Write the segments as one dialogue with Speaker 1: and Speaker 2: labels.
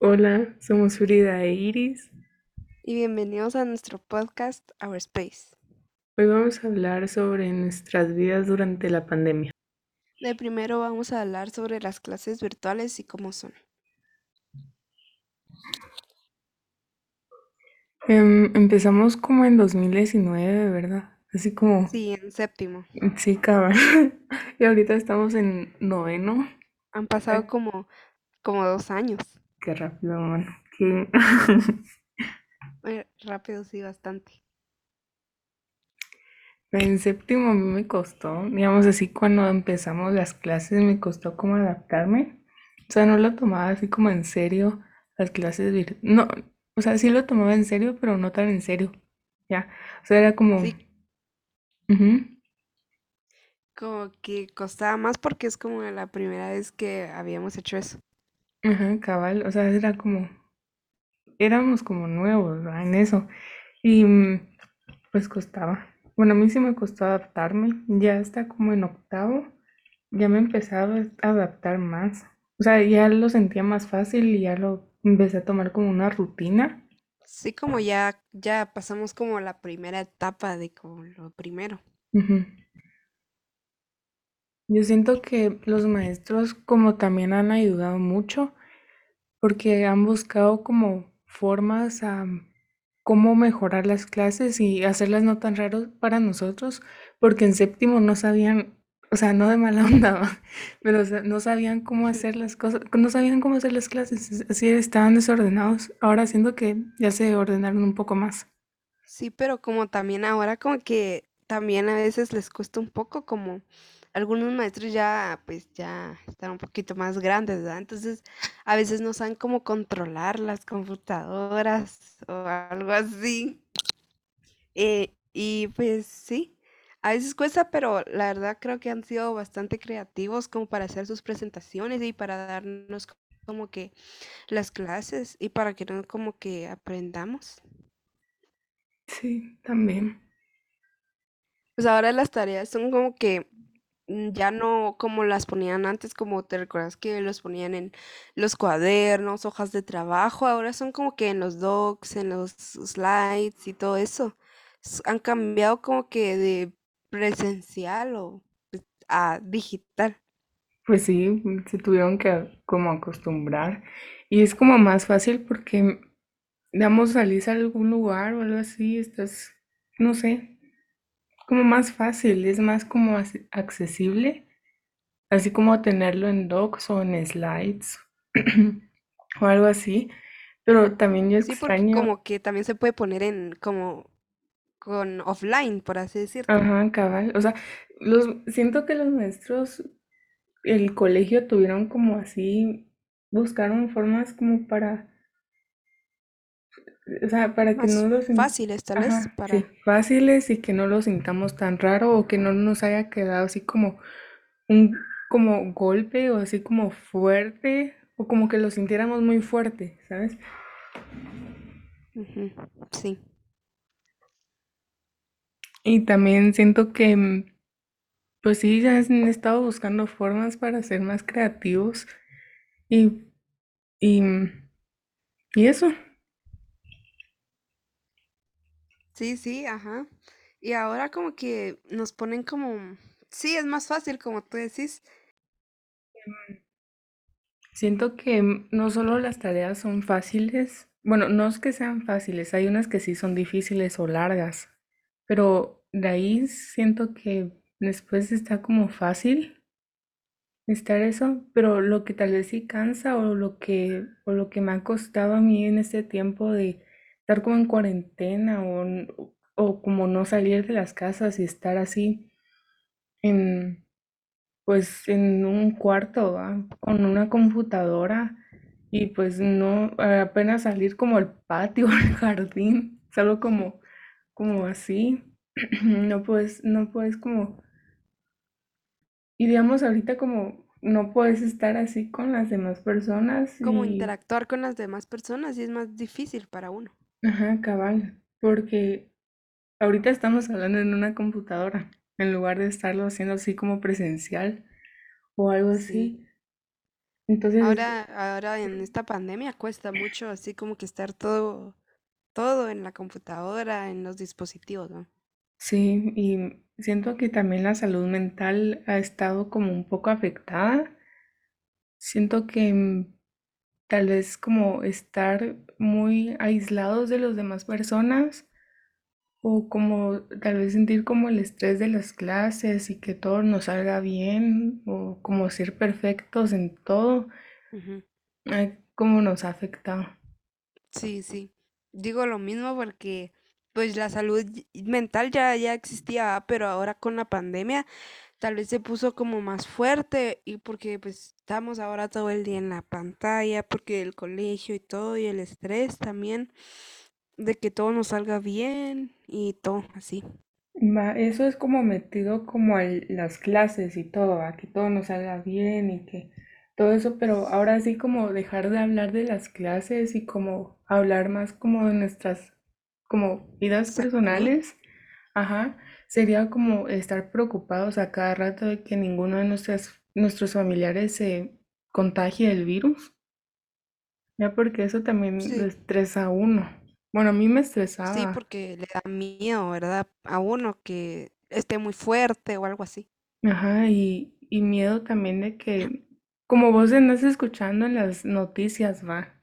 Speaker 1: Hola, somos Frida e Iris.
Speaker 2: y bienvenidos a nuestro podcast Our Space.
Speaker 1: Hoy vamos a hablar sobre nuestras vidas durante la pandemia.
Speaker 2: De primero vamos a hablar sobre las clases virtuales y cómo son.
Speaker 1: Em, empezamos como en 2019, ¿verdad? Así como,
Speaker 2: Sí, en séptimo.
Speaker 1: sí, cabal. Y ahorita estamos en noveno.
Speaker 2: Han pasado como, como dos años.
Speaker 1: Qué rápido, mano. Qué-
Speaker 2: rápido, sí, bastante.
Speaker 1: En séptimo a mí me costó, digamos así, cuando empezamos las clases me costó como adaptarme. O sea, no lo tomaba así como en serio las clases vir- No, o sea, sí lo tomaba en serio, pero no tan en serio. Ya. O sea, era como...
Speaker 2: Sí, como que costaba más porque es como la primera vez que habíamos hecho eso.
Speaker 1: Ajá, cabal. O sea, era como... Éramos como nuevos, ¿verdad? En eso. Y mm, pues costaba. Bueno, a mí sí me costó adaptarme. Ya está como en octavo. Ya me empezaba a adaptar más. O sea, ya lo sentía más fácil y ya lo empecé a tomar como una rutina.
Speaker 2: Sí, como ya, ya pasamos como la primera etapa de como lo primero.
Speaker 1: Ujú. Yo siento que los maestros como también han ayudado mucho porque han buscado como formas a cómo mejorar las clases y hacerlas no tan raras para nosotros, porque en séptimo no sabían, o sea, no de mala onda, pero o sea, no sabían cómo hacer las cosas, no sabían cómo hacer las clases, así estaban desordenados. Ahora siento que ya se ordenaron un poco más.
Speaker 2: Sí, pero como también ahora como que también a veces les cuesta un poco como algunos maestros ya pues ya están un poquito más grandes, ¿verdad? Entonces a veces no saben cómo controlar las computadoras o algo así. Eh, y pues sí, a veces cuesta, pero la verdad creo que han sido bastante creativos como para hacer sus presentaciones y para darnos como que las clases y para que no como que aprendamos.
Speaker 1: Sí, también.
Speaker 2: Pues ahora las tareas son como que ya no como las ponían antes, como te recuerdas que los ponían en los cuadernos, hojas de trabajo, ahora son como que en los docs, en los slides y todo eso. Han cambiado como que de presencial o pues, a digital.
Speaker 1: Pues sí, se tuvieron que como acostumbrar. Y es como más fácil porque, digamos, salís a algún lugar o algo así, estás, no sé, como más fácil, es más como as- accesible, así como tenerlo en docs o en slides o algo así. Pero también yo
Speaker 2: Sí, porque
Speaker 1: extraño,
Speaker 2: como que también se puede poner en como con offline, por así decirte.
Speaker 1: ajá, cabal, o sea, los, siento que los maestros, el colegio tuvieron como así, buscaron formas como para O sea, para que no lo sin-
Speaker 2: fáciles tal vez
Speaker 1: Ajá, sí,
Speaker 2: para...
Speaker 1: fáciles y que no lo sintamos tan raro o que no nos haya quedado así como un como golpe o así como fuerte o como que lo sintiéramos muy fuerte, ¿sabes?
Speaker 2: Sí.
Speaker 1: Y también siento que mm, pues sí, ya han estado buscando formas para ser más creativos y, y, mm, y eso.
Speaker 2: Sí, sí, ajá. Y ahora como que nos ponen como, sí, es más fácil, como tú decís.
Speaker 1: Siento que no solo las tareas son fáciles, bueno, no es que sean fáciles, hay unas que sí son difíciles o largas, pero de ahí siento que después está como fácil estar eso, pero lo que tal vez sí cansa o lo que, o lo que me ha costado a mí en este tiempo de estar como en cuarentena o, o como no salir de las casas y estar así en, pues en un cuarto, ¿va? Con una computadora y pues no, apenas salir como al patio, al jardín, solo como, como así, no puedes, no puedes como, y digamos ahorita como no puedes estar así con las demás personas
Speaker 2: Como
Speaker 1: y,
Speaker 2: interactuar con las demás personas y es más difícil para uno.
Speaker 1: Ajá, cabal, porque ahorita estamos hablando en una computadora en lugar de estarlo haciendo así como presencial o algo
Speaker 2: Sí.
Speaker 1: así. Entonces,
Speaker 2: Ahora, ahora en esta pandemia cuesta mucho así como que estar todo, todo en la computadora, en los dispositivos, ¿no?
Speaker 1: sí, y siento que también la salud mental ha estado como un poco afectada. Siento que mm, tal vez como estar muy aislados de las demás personas o como tal vez sentir como el estrés de las clases y que todo nos salga bien o como ser perfectos en todo, ay, cómo nos ha afectado.
Speaker 2: Sí, sí. Digo lo mismo porque pues la salud mental ya, ya existía, ¿va? pero ahora con la pandemia tal vez se puso como más fuerte y porque pues estamos ahora todo el día en la pantalla, porque el colegio y todo y el estrés también de que todo nos salga bien y todo así.
Speaker 1: Eso es como metido como a las clases y todo, a que todo nos salga bien y que todo eso, pero ahora sí como dejar de hablar de las clases y como hablar más como de nuestras como vidas personales, ajá, sería como estar preocupados a cada rato de que ninguno de nuestras, nuestros familiares se contagie el virus, ya porque eso también lo
Speaker 2: Sí,
Speaker 1: estresa a uno. Bueno, a mí me
Speaker 2: sí,
Speaker 1: estresaba.
Speaker 2: porque le da miedo, ¿verdad? A uno que esté muy fuerte o algo así.
Speaker 1: Ajá, y, y miedo también de que, como vos andás escuchando en las noticias, va,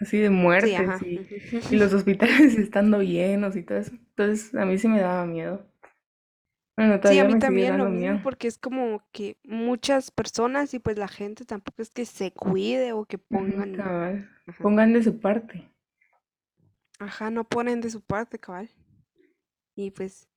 Speaker 1: así de
Speaker 2: Sí,
Speaker 1: muertes
Speaker 2: ajá.
Speaker 1: y, y los hospitales estando llenos y todo eso. Entonces, a mí sí me daba miedo. Bueno,
Speaker 2: Sí, a mí también lo mismo
Speaker 1: miedo.
Speaker 2: porque es como que muchas personas y pues la gente tampoco es que se cuide o que pongan,
Speaker 1: cabal.
Speaker 2: ajá,
Speaker 1: Pongan de su parte.
Speaker 2: ajá, no ponen de su parte, cabal. Y pues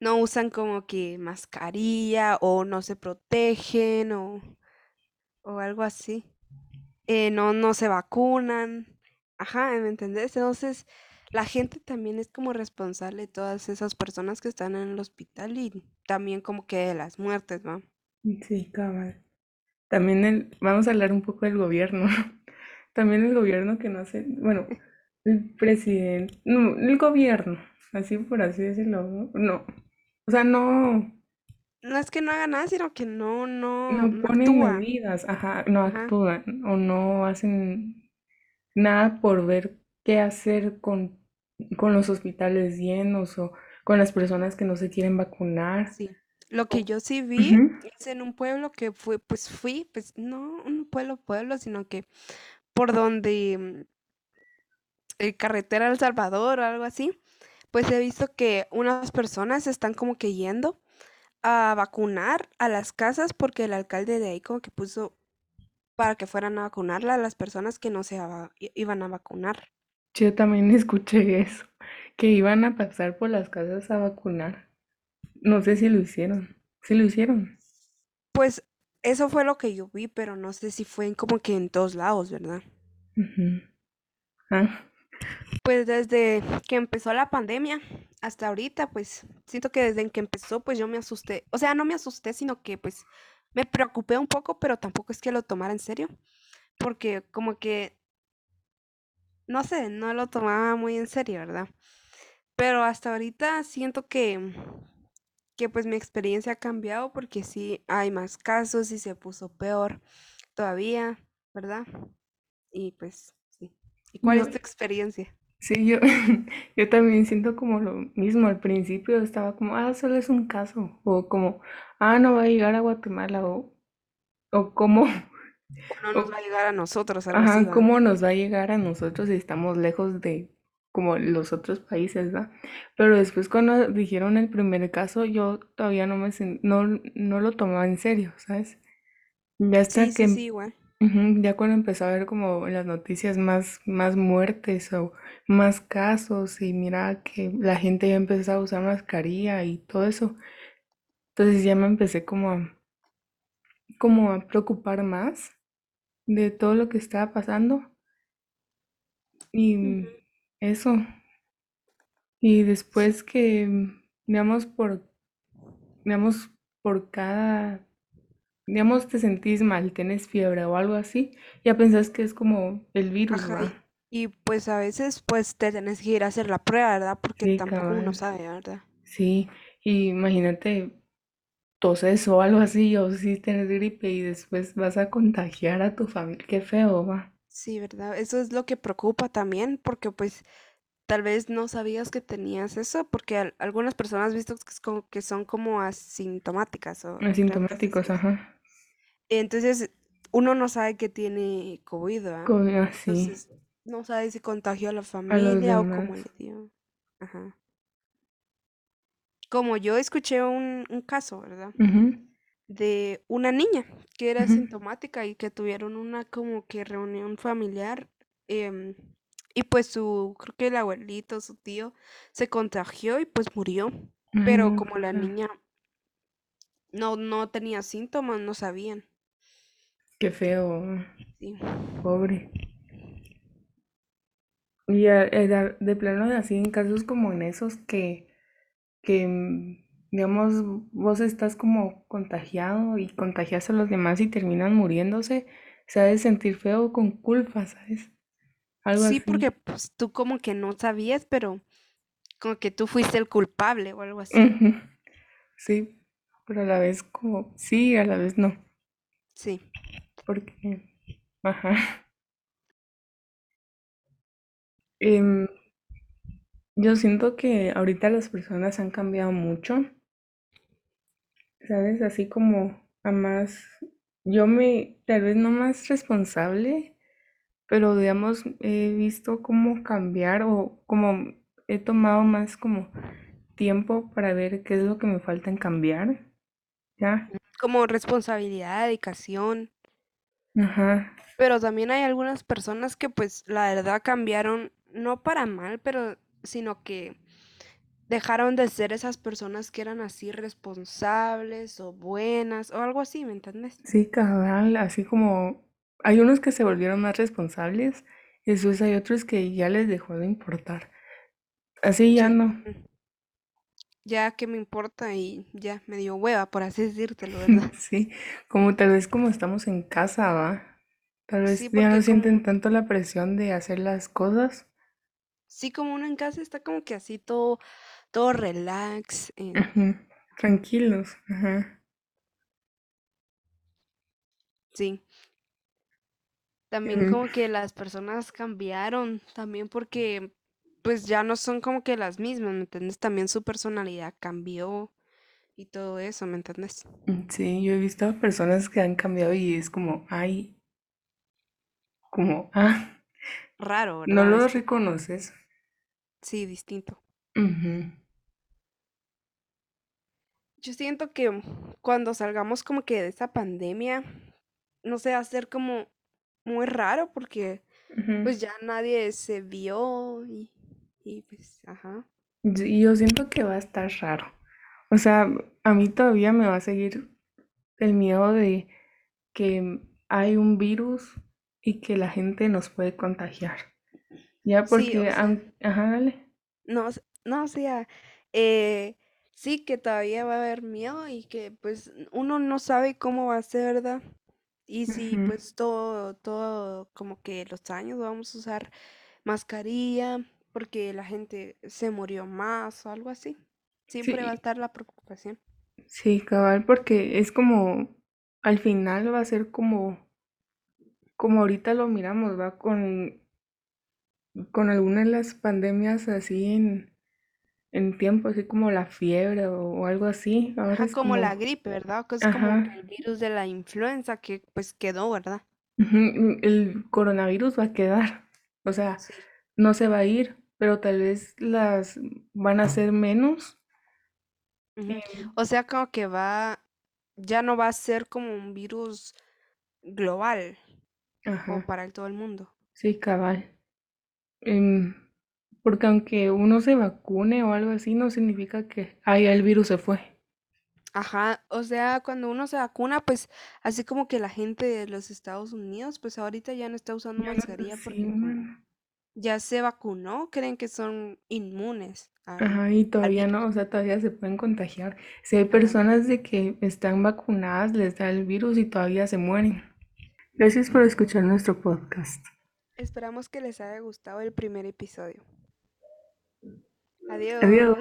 Speaker 2: no usan como que mascarilla o no se protegen o, o algo así. Eh, no, no se vacunan. Ajá, ¿me entendés? Entonces, la gente también es como responsable de todas esas personas que están en el hospital y también como que de las muertes, ¿no?
Speaker 1: Sí, cabal. También el, vamos a hablar un poco del gobierno. También el gobierno que no hace, bueno, el presidente, no, el gobierno, así por así decirlo, no, no, o sea, no.
Speaker 2: No es que no haga nada, sino que no, no,
Speaker 1: No ponen medidas, ajá, no
Speaker 2: Ajá,
Speaker 1: actúan o no hacen nada por ver qué hacer con, con los hospitales llenos o con las personas que no se quieren vacunar.
Speaker 2: sí. Lo que yo sí vi es en un pueblo que fue, pues fui, pues no un pueblo, pueblo, sino que por donde mm, el carretera El Salvador o algo así, pues he visto que unas personas están como que yendo a vacunar a las casas porque el alcalde de ahí como que puso para que fueran a vacunarla a las personas que no se iban a vacunar.
Speaker 1: Yo también escuché eso, que iban a pasar por las casas a vacunar. No sé si lo hicieron. Sí lo hicieron.
Speaker 2: Pues eso fue lo que yo vi, pero no sé si fue en como que en todos lados, ¿verdad?
Speaker 1: Ah,
Speaker 2: Pues desde que empezó la pandemia hasta ahorita, pues siento que desde que empezó, pues yo me asusté. O sea, no me asusté, sino que pues me preocupé un poco, pero tampoco es que lo tomara en serio, porque como que, no sé, no lo tomaba muy en serio, ¿verdad? Pero hasta ahorita siento que, que pues mi experiencia ha cambiado porque sí hay más casos y se puso peor todavía, ¿verdad? Y pues. ¿Y cuál
Speaker 1: yo,
Speaker 2: es tu experiencia?
Speaker 1: Sí, yo, yo también siento como lo mismo. Al principio estaba como, ah, solo es un caso. O como, ah, no va a llegar a Guatemala. O, o cómo,
Speaker 2: no nos va a llegar a nosotros, algo
Speaker 1: ajá, cómo nos va a llegar a nosotros si estamos lejos de como los otros países, ¿va? Pero después cuando dijeron el primer caso, yo todavía no me no, no lo tomaba en serio, ¿sabes? Ya
Speaker 2: Sí,
Speaker 1: hasta
Speaker 2: sí,
Speaker 1: que
Speaker 2: sí, igual.
Speaker 1: Ujú, Ya cuando empezó a ver como en las noticias más, más muertes o más casos y mira que la gente ya empezó a usar mascarilla y todo eso, entonces ya me empecé como a, como a preocupar más de todo lo que estaba pasando y
Speaker 2: Ujú,
Speaker 1: eso. Y después que, digamos, por, digamos, por cada, digamos, te sentís mal, tenés fiebre o algo así, ya pensás que es como el virus,
Speaker 2: ajá. Y, pues a veces pues te tenés que ir a hacer la prueba, ¿verdad? Porque
Speaker 1: Sí,
Speaker 2: tampoco uno
Speaker 1: cabal.
Speaker 2: sabe, ¿verdad?
Speaker 1: Sí, y imagínate. toses o algo así, o si tienes gripe y después vas a contagiar a tu familia. Qué feo, va.
Speaker 2: Sí, ¿verdad? Eso es lo que preocupa también, porque pues tal vez no sabías que tenías eso, porque al- algunas personas visto que, es como- que son como asintomáticas, o
Speaker 1: Asintomáticos, ajá.
Speaker 2: Entonces, uno no sabe que tiene COVID, ¿ah?
Speaker 1: Como así,
Speaker 2: Entonces, no sabe si contagió a la
Speaker 1: a
Speaker 2: familia o cómo le dio. Ajá. Como yo escuché un, un caso, ¿verdad? De una niña que era
Speaker 1: ujú.
Speaker 2: asintomática y que tuvieron una como que reunión familiar. em, y pues su, creo que el abuelito, su tío, se contagió y pues murió. Pero como la niña no, no tenía síntomas, no sabían.
Speaker 1: Qué feo,
Speaker 2: Sí.
Speaker 1: pobre. Y a- era de plano así en casos como en esos que, que mm, digamos, vos estás como contagiado y contagias a los demás y terminan muriéndose, se ha de sentir feo con culpa, ¿sabes? Algo
Speaker 2: Sí, porque
Speaker 1: así.
Speaker 2: pues tú como que no sabías, pero como que tú fuiste el culpable o algo así.
Speaker 1: Sí, pero a la vez como, sí, a la vez no,
Speaker 2: Sí.
Speaker 1: Porque, ajá. Em, yo siento que ahorita las personas han cambiado mucho, ¿sabes? Así como a más, yo me, tal vez no más responsable, pero digamos, he visto cómo cambiar o como he tomado más como tiempo para ver qué es lo que me falta en cambiar, ¿ya?
Speaker 2: Como responsabilidad, dedicación.
Speaker 1: Ajá,
Speaker 2: Pero también hay algunas personas que pues la verdad cambiaron, no para mal, pero sino que dejaron de ser esas personas que eran así responsables o buenas o algo así, ¿me entiendes?
Speaker 1: sí, cabal, así como hay unos que se volvieron más responsables y después hay otros que ya les dejó de importar. Así ya
Speaker 2: Sí.
Speaker 1: no.
Speaker 2: Ya que me importa y ya me dio hueva, por así decírtelo, ¿verdad?
Speaker 1: Sí, como tal vez como estamos en casa, ¿va? Tal vez
Speaker 2: Sí,
Speaker 1: ya no
Speaker 2: porque
Speaker 1: sienten
Speaker 2: como,
Speaker 1: tanto la presión de hacer las cosas.
Speaker 2: sí, como uno en casa está como que así todo, todo relax, em,
Speaker 1: Ujú, Tranquilos, ajá.
Speaker 2: sí. También
Speaker 1: Em,
Speaker 2: como que las personas cambiaron, también porque pues ya no son como que las mismas, ¿me entiendes? También su personalidad cambió y todo eso, ¿me entiendes?
Speaker 1: Sí, yo he visto a personas que han cambiado y es como, ay, como, ah,
Speaker 2: Raro,
Speaker 1: no
Speaker 2: ¿verdad?
Speaker 1: lo
Speaker 2: Esto.
Speaker 1: reconoces.
Speaker 2: Sí, distinto.
Speaker 1: Ujú,
Speaker 2: Yo siento que cuando salgamos como que de esa pandemia, no sé, va a ser como muy raro porque pues ya nadie se vio y, y pues, ajá.
Speaker 1: Y yo siento que va a estar raro. O sea, a mí todavía me va a seguir el miedo de que hay un virus y que la gente nos puede contagiar. Ya
Speaker 2: Sí,
Speaker 1: porque,
Speaker 2: o sea,
Speaker 1: aun- ajá, dale.
Speaker 2: no, no, o sea, eh, sí que todavía va a haber miedo y que pues uno no sabe cómo va a ser, ¿verdad? Y si pues todo, todo como que los años vamos a usar mascarilla porque la gente se murió más o algo así. Siempre va a estar la preocupación.
Speaker 1: sí, cabal, porque es como, al final va a ser como, como ahorita lo miramos, va con, con alguna de las pandemias así en, en tiempo, así como la fiebre o, o algo así. Ahora
Speaker 2: Ajá,
Speaker 1: es
Speaker 2: como la gripe, ¿verdad? Que es como el virus de la influenza que pues quedó, ¿verdad?
Speaker 1: el coronavirus va a quedar. O sea,
Speaker 2: Sí.
Speaker 1: no se va a ir, pero tal vez las van a ser menos. Em,
Speaker 2: O sea, como que va, ya no va a ser como un virus global, como
Speaker 1: Ajá,
Speaker 2: para todo el mundo.
Speaker 1: sí, cabal. Em, porque aunque uno se vacune o algo así, no significa que, ay, el virus se fue.
Speaker 2: Ajá, o sea, cuando uno se vacuna, pues así como que la gente de los Estados Unidos, pues ahorita ya no está usando
Speaker 1: no,
Speaker 2: mascarilla
Speaker 1: sí,
Speaker 2: porque. Ya se vacunó, creen que son inmunes al,
Speaker 1: Ajá, y
Speaker 2: al
Speaker 1: todavía no, o sea, todavía se pueden contagiar. Si hay personas de que están vacunadas, les da el virus y todavía se mueren. Gracias por escuchar nuestro podcast.
Speaker 2: Esperamos que les haya gustado el primer episodio. Adiós.
Speaker 1: Adiós.